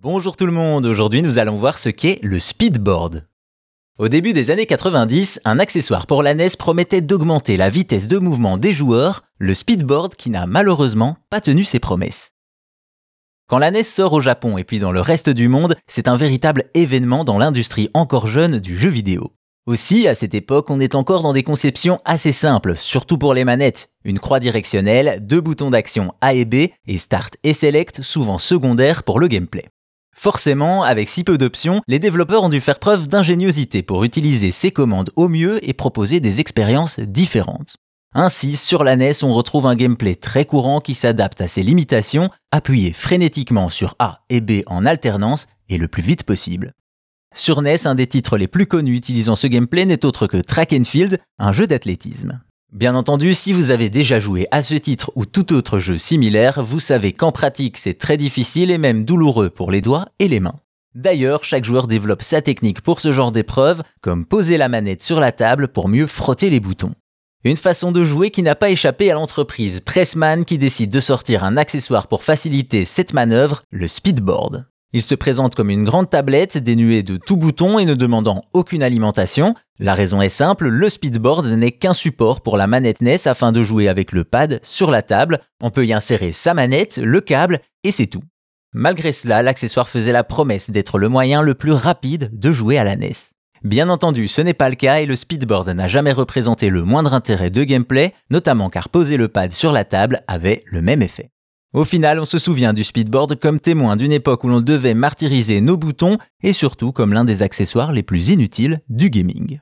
Bonjour tout le monde, aujourd'hui nous allons voir ce qu'est le speedboard. Au début des années 90, un accessoire pour la NES promettait d'augmenter la vitesse de mouvement des joueurs, le speedboard qui n'a malheureusement pas tenu ses promesses. Quand la NES sort au Japon et puis dans le reste du monde, c'est un véritable événement dans l'industrie encore jeune du jeu vidéo. Aussi, à cette époque, on est encore dans des conceptions assez simples, surtout pour les manettes. Une croix directionnelle, deux boutons d'action A et B, et Start et Select, souvent secondaires pour le gameplay. Forcément, avec si peu d'options, les développeurs ont dû faire preuve d'ingéniosité pour utiliser ces commandes au mieux et proposer des expériences différentes. Ainsi, sur la NES, on retrouve un gameplay très courant qui s'adapte à ces limitations, appuyé frénétiquement sur A et B en alternance et le plus vite possible. Sur NES, un des titres les plus connus utilisant ce gameplay n'est autre que Track Field, un jeu d'athlétisme. Bien entendu, si vous avez déjà joué à ce titre ou tout autre jeu similaire, vous savez qu'en pratique c'est très difficile et même douloureux pour les doigts et les mains. D'ailleurs, chaque joueur développe sa technique pour ce genre d'épreuve, comme poser la manette sur la table pour mieux frotter les boutons. Une façon de jouer qui n'a pas échappé à l'entreprise Pressman qui décide de sortir un accessoire pour faciliter cette manœuvre, le speedboard. Il se présente comme une grande tablette dénuée de tout bouton et ne demandant aucune alimentation. La raison est simple, le speedboard n'est qu'un support pour la manette NES afin de jouer avec le pad sur la table. On peut y insérer sa manette, le câble et c'est tout. Malgré cela, l'accessoire faisait la promesse d'être le moyen le plus rapide de jouer à la NES. Bien entendu, ce n'est pas le cas et le speedboard n'a jamais représenté le moindre intérêt de gameplay, notamment car poser le pad sur la table avait le même effet. Au final, on se souvient du speedboard comme témoin d'une époque où l'on devait martyriser nos boutons et surtout comme l'un des accessoires les plus inutiles du gaming.